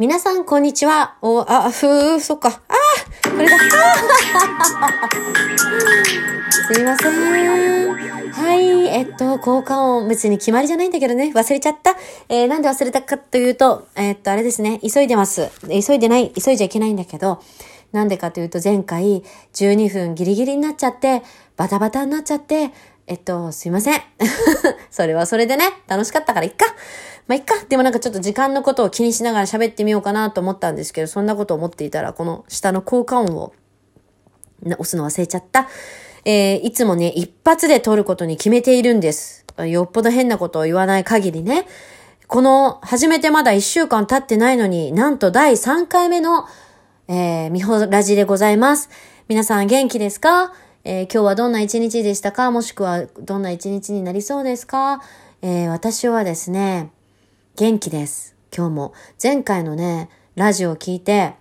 皆さん、こんにちは。お、あ、ふー、そっか。あーこれだ。あ すいません。はい、えっと、効果音、別に決まりじゃないんだけどね、忘れちゃった。えー、なんで忘れたかというと、えっと、あれですね、急いでます。急いでない、急いじゃいけないんだけど、なんでかというと、前回、12分ギリギリになっちゃって、バタバタになっちゃって、えっと、すいません。それはそれでね、楽しかったからいっか。まあ、いっか。でもなんかちょっと時間のことを気にしながら喋ってみようかなと思ったんですけど、そんなことを思っていたら、この下の効果音を押すの忘れちゃった。えー、いつもね、一発で撮ることに決めているんです。よっぽど変なことを言わない限りね。この、始めてまだ一週間経ってないのに、なんと第3回目の、えー、みほラジでございます。皆さん元気ですか？えー、今日はどんな一日でしたか？もしくはどんな一日になりそうですか？えー、私はですね、元気です。今日も。前回のね、ラジオを聞いて、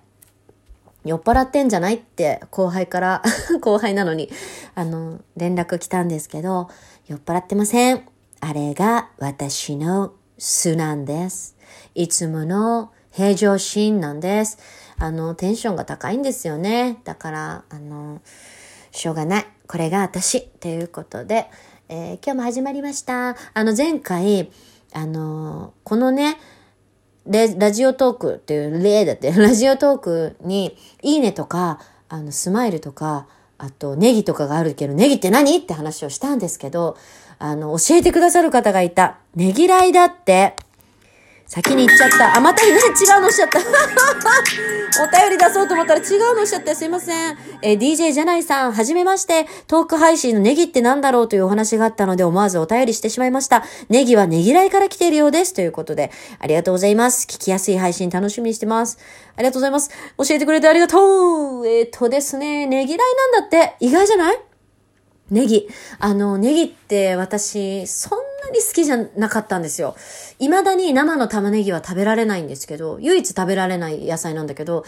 酔っ払ってんじゃないって後輩から、後輩なのに、あの、連絡来たんですけど、酔っ払ってません。あれが私の素なんです。いつもの平常心なんです。あの、テンションが高いんですよね。だから、あの、しょうがない。これが私。ということで、えー今日も始まりました。あの、前回、あの、このね、ラジオトークっていう例だって、ラジオトークに、いいねとか、あの、スマイルとか、あと、ネギとかがあるけど、ネギって何って話をしたんですけど、あの、教えてくださる方がいた。ネギライだって。先に言っちゃった。あ、またね、違うのおっしゃった。お便り出そうと思ったら違うのおっしゃってすいません。えー DJ ジャナイさん、はじめまして。トーク配信のネギって何だろうというお話があったので思わずお便りしてしまいました。ネギはネギライから来ているようです。ということで、ありがとうございます。聞きやすい配信楽しみにしてます。ありがとうございます。教えてくれてありがとう。えっ、とですね、ネギライなんだって。意外じゃない？ネギ。あの、ネギって私、そんななに好きじゃなかったんですよ。未だに生の玉ねぎは食べられないんですけど、唯一食べられない野菜なんだけど、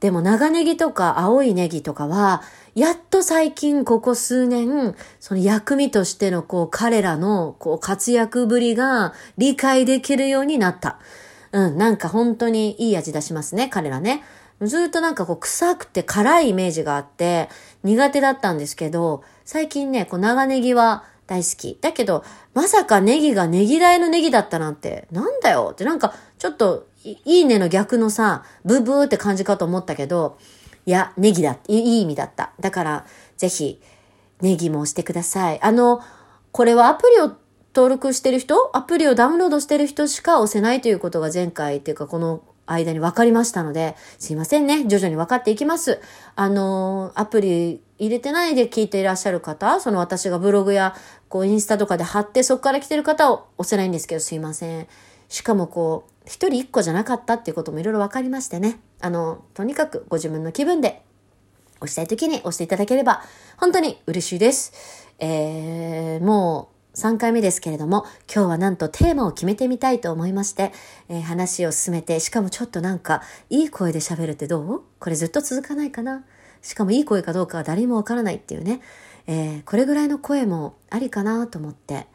でも長ネギとか青いネギとかは、やっと最近ここ数年、その薬味としてのこう彼らのこう活躍ぶりが理解できるようになった。うん、なんか本当にいい味出しますね、彼らね。ずっとなんかこう臭くて辛いイメージがあって苦手だったんですけど、最近ね、こう長ネギは大好き。だけど、まさかネギがネギライのネギだったなんて、なんだよってなんかちょっといいねの逆のさ、ブブーって感じかと思ったけど、いや、ネギだ。いい意味だった。だから、ぜひ、ネギも押してください。あの、これはアプリを登録してる人アプリをダウンロードしてる人しか押せないということが前回っていうかこの間に分かりましたので、すいませんね。徐々に分かっていきます。あの、アプリ入れてないで聞いていらっしゃる方、その私がブログやこうインスタとかで貼ってそこから来てる方を押せないんですけど、すいません。しかもこう、一人一個じゃなかったっていうこともいろいろ分かりましてね。あの、とにかくご自分の気分で押したい時に押していただければ本当に嬉しいです。えー、もう3回目ですけれども、今日はなんとテーマを決めてみたいと思いまして、えー話を進めて、しかもちょっとなんかいい声で喋るってどう？これずっと続かないかな？しかもいい声かどうかは誰もわからないっていうね、えーこれぐらいの声もありかなと思って、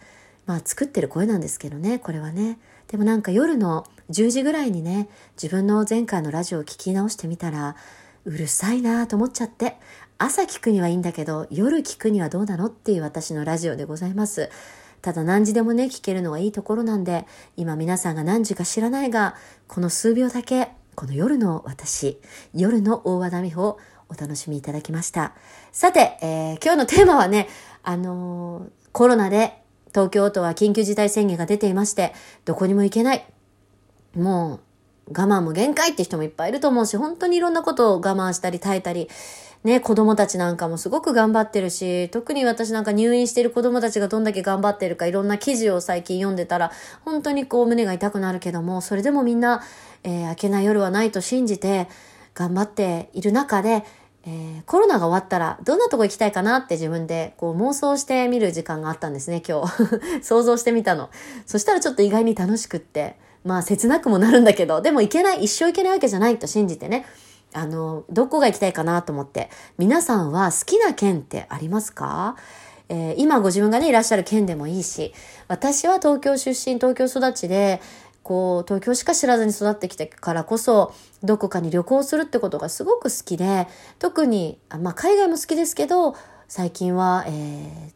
まあ作ってる声なんですけどね、これはね。でもなんか夜の10時ぐらいにね、自分の前回のラジオを聞き直してみたら、うるさいなと思っちゃって、朝聞くにはいいんだけど、夜聞くにはどうなのっていう私のラジオでございます。ただ何時でもね、聞けるのはいいところなんで、今皆さんが何時か知らないが、この数秒だけ、この夜の私、夜の大和田美穂をお楽しみいただきました。さて、えー今日のテーマはね、あのーコロナで東京都は緊急事態宣言が出ていまして、どこにも行けない。もう我慢も限界って人もいっぱいいると思うし、本当にいろんなことを我慢したり耐えたり、ね、子供たちなんかもすごく頑張ってるし、特に私なんか入院してる子供たちがどんだけ頑張ってるか、いろんな記事を最近読んでたら、本当にこう胸が痛くなるけども、それでもみんな、えー明けない夜はないと信じて頑張っている中で、えーコロナが終わったらどんなとこ行きたいかなって自分でこう妄想してみる時間があったんですね、今日。想像してみたの。そしたらちょっと意外に楽しくって、まあ切なくもなるんだけど、でも行けない、一生行けないわけじゃないと信じてね。あの、どこが行きたいかなと思って。皆さんは好きな県ってありますか？えー今ご自分がね、いらっしゃる県でもいいし、私は東京出身、東京育ちで、こう、東京しか知らずに育ってきたからこそ、どこかに旅行するってことがすごく好きで、特に、まあ、海外も好きですけど、最近は、えー、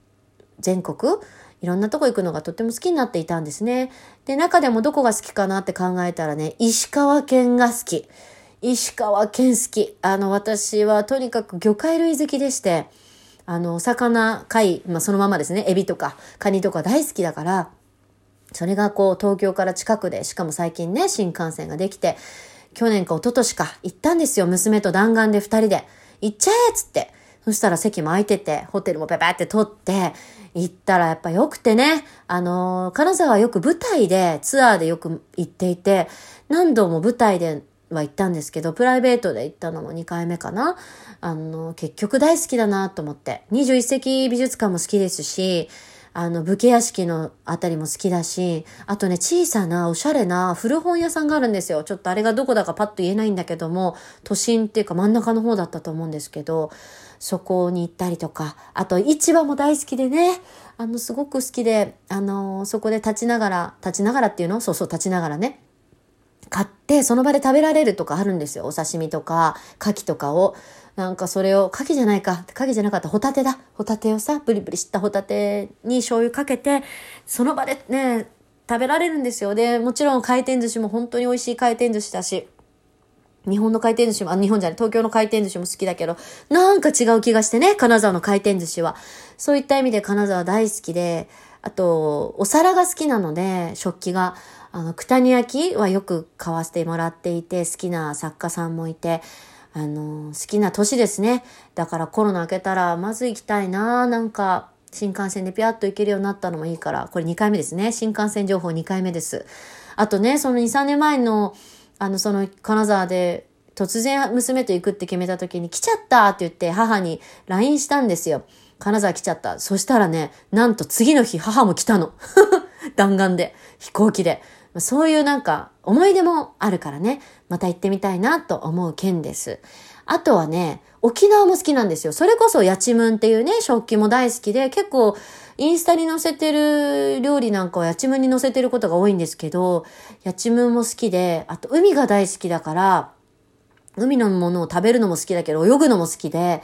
全国、いろんなとこ行くのがとっても好きになっていたんですね。で、中でもどこが好きかなって考えたらね、石川県が好き。石川県好き。あの、私はとにかく魚介類好きでして、あの、魚、貝、まあ、そのままですね、エビとか、カニとか大好きだから、それがこう、東京から近くで、しかも最近ね、新幹線ができて、去年か一昨年か行ったんですよ、娘と弾丸で二人で。行っちゃえっつって。そしたら席も空いてて、ホテルもペペって取って、行ったらやっぱ良くてね、あの、金沢はよく舞台で、ツアーでよく行っていて、何度も舞台では行ったんですけど、プライベートで行ったのも2回目かな。あの、結局大好きだなと思って。21世紀美術館も好きですし、あの、武家屋敷のあたりも好きだし、あとね、小さなおしゃれな古本屋さんがあるんですよ。ちょっとあれがどこだかパッと言えないんだけども、都心っていうか真ん中の方だったと思うんですけど、そこに行ったりとか、あと市場も大好きでね、あの、すごく好きで、あの、そこで立ちながら、立ちながらっていうの？そうそう、立ちながらね、買ってその場で食べられるとかあるんですよ。お刺身とか、牡蠣とかを。なんかそれを、牡蠣じゃないか。牡蠣じゃなかった。ホタテだ。ホタテをさ、ブリブリしたホタテに醤油かけて、その場でね、食べられるんですよ。で、もちろん回転寿司も本当に美味しい回転寿司だし、日本の回転寿司も、あ、日本じゃない、東京の回転寿司も好きだけど、なんか違う気がしてね、金沢の回転寿司は。そういった意味で金沢大好きで、あと、お皿が好きなので、食器が。あの、九谷焼はよく買わせてもらっていて、好きな作家さんもいて、あの、好きな年ですね。だからコロナ明けたら、まず行きたいななんか、新幹線でピャッと行けるようになったのもいいから、これ2回目ですね。新幹線情報2回目です。あとね、その2、3年前の、あの、その、金沢で、突然娘と行くって決めた時に、来ちゃったって言って母に LINE したんですよ。金沢来ちゃった。そしたらね、なんと次の日母も来たの。弾丸で、飛行機で。そういうなんか思い出もあるからね、また行ってみたいなと思う県です。あとはね、沖縄も好きなんですよ。それこそやちむんっていうね、食器も大好きで、結構インスタに載せてる料理なんかはやちむんに載せてることが多いんですけど、やちむんも好きで、あと海が大好きだから、海のものを食べるのも好きだけど、泳ぐのも好きで、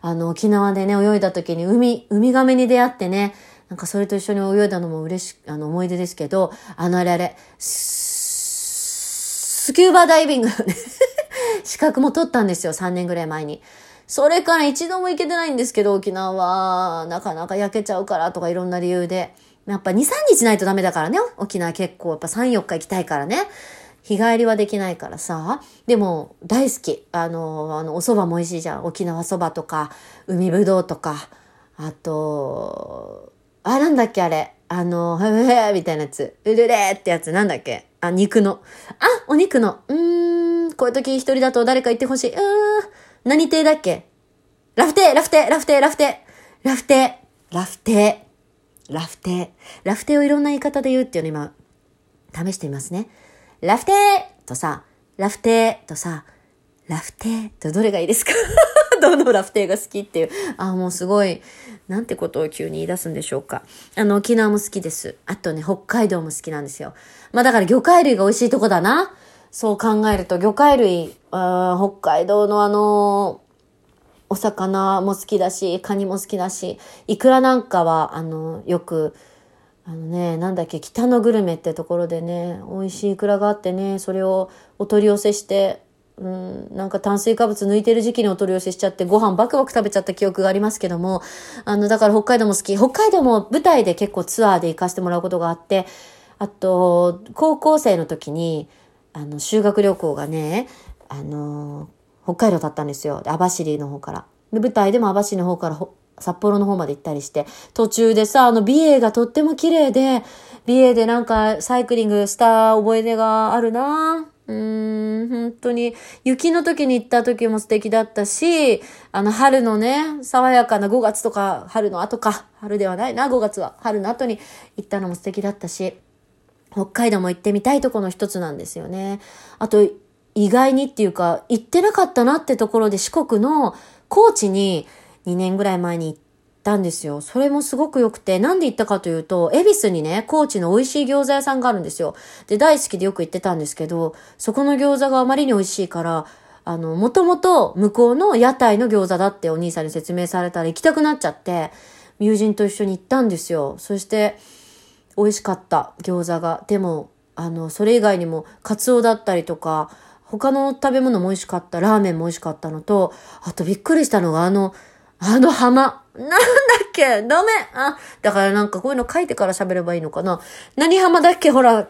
あの、沖縄でね、泳いだ時に海、ウミガメに出会ってね、なんかそれと一緒に泳いだのも嬉し、あの思い出ですけど、あのあれあれ、スキューバダイビングのね 資格も取ったんですよ、3年ぐらい前に。それから一度も行けてないんですけど、沖縄は、なかなか焼けちゃうからとかいろんな理由で。やっぱ2、3日ないとダメだからね。沖縄結構、やっぱ3、4日行きたいからね。日帰りはできないからさ。でも、大好き。あの、あの、お蕎麦も美味しいじゃん。沖縄蕎麦とか、海ぶどうとか、あと、あ、なんだっけあれ。あの、へへみたいなやつ。うるれってやつなんだっけあ、肉の。あ、お肉の。うーん、こういう時一人だと誰か言ってほしい。うーん、何亭だっけラフテー、ラフテー、ラフテー、ラフテー、ラフテー、ラフテー、ラフテー。ラフテーをいろんな言い方で言うっていうの今、試してみますね。ラフテーとさ、ラフテーとさ、ラフテーとどれがいいですか？どのラフテーが好きっていう。あ、もうすごい、なんてことを急に言い出すんでしょうか。あの、沖縄も好きです。あとね、北海道も好きなんですよ。まあだから魚介類が美味しいとこだな。そう考えると、魚介類、あ北海道のあのお魚も好きだし、カニも好きだし、イクラなんかは、あの、よく、あのね、なんだっけ、北のグルメってところでね、美味しいイクラがあってね、それをお取り寄せして、うん、なんか炭水化物抜いてる時期にお取り寄せしちゃってご飯バクバク食べちゃった記憶がありますけども、あの、だから北海道も好き。北海道も舞台で結構ツアーで行かせてもらうことがあって、あと、高校生の時に、あの、修学旅行がね、あの、北海道だったんですよ。網走の方から。で、舞台でも網走の方から札幌の方まで行ったりして、途中でさ、あの、美瑛がとっても綺麗で、美瑛でなんかサイクリングした覚え出があるなぁうーん、本当に、雪の時に行った時も素敵だったし、あの、春のね、爽やかな5月とか、春の後か、春ではないな、5月は。春の後に行ったのも素敵だったし、北海道も行ってみたいとこの一つなんですよね。あと、意外にっていうか、行ってなかったなってところで四国の高知に2年ぐらい前に行ってたんですよ。それもすごく良くて、なんで行ったかというと、恵比寿にね、高知の美味しい餃子屋さんがあるんですよ。で、大好きでよく行ってたんですけど、そこの餃子があまりに美味しいから、あの、もともと向こうの屋台の餃子だってお兄さんに説明されたら行きたくなっちゃって、友人と一緒に行ったんですよ。そして、美味しかった餃子が。でも、あの、それ以外にも、カツオだったりとか、他の食べ物も美味しかった、ラーメンも美味しかったのと、あとびっくりしたのが、あの、あの浜。なんだっけ？ダメあ、だからなんかこういうの書いてから喋ればいいのかな何浜だっけ？ほら。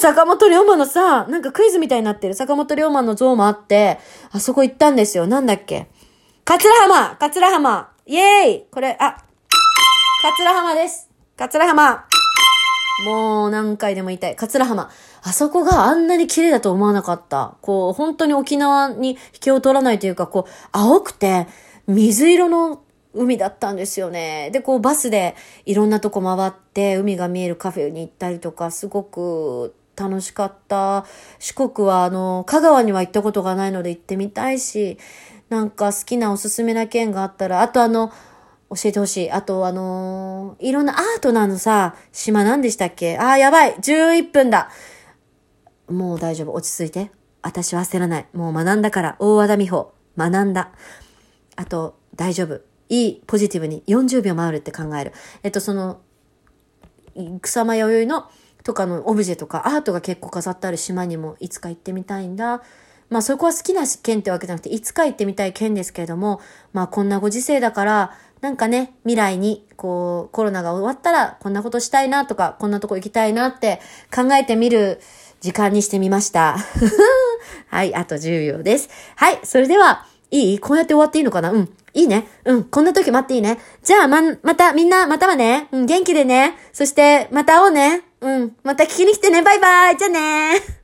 坂本龍馬のさ、なんかクイズみたいになってる坂本龍馬の像もあって、あそこ行ったんですよ。なんだっけ？桂浜桂浜イェーイこれ、あ、桂浜です。桂浜もう何回でも言いたい。桂浜。あそこがあんなに綺麗だと思わなかった。こう、本当に沖縄に引けを取らないというか、こう、青くて、水色の海だったんですよね。で、こうバスでいろんなとこ回って海が見えるカフェに行ったりとか、すごく楽しかった。四国はあの、香川には行ったことがないので行ってみたいし、なんか好きなおすすめな県があったら、あとあの、教えてほしい。あとあのいろんなアートなのさ、島何でしたっけ？ああ、やばい !11 分だもう大丈夫。落ち着いて。私は焦らない。もう学んだから。大和田美穂。学んだ。あと、大丈夫。いい、ポジティブに40秒回るって考える。えっと、その、草間弥生のとかのオブジェとかアートが結構飾ってある島にもいつか行ってみたいんだ。まあそこは好きな県ってわけじゃなくて、いつか行ってみたい県ですけれども、まあこんなご時世だから、なんかね、未来に、こう、コロナが終わったら、こんなことしたいなとか、こんなとこ行きたいなって考えてみる時間にしてみました。はい、あと10秒です。はい、それでは、いい？こうやって終わっていいのかな？うん。いいね。うん。こんな時待っていいね。じゃあ、ま、また、みんな、またはね。うん、元気でね。そして、また会おうね。うん。また聞きに来てね。バイバイ。じゃあね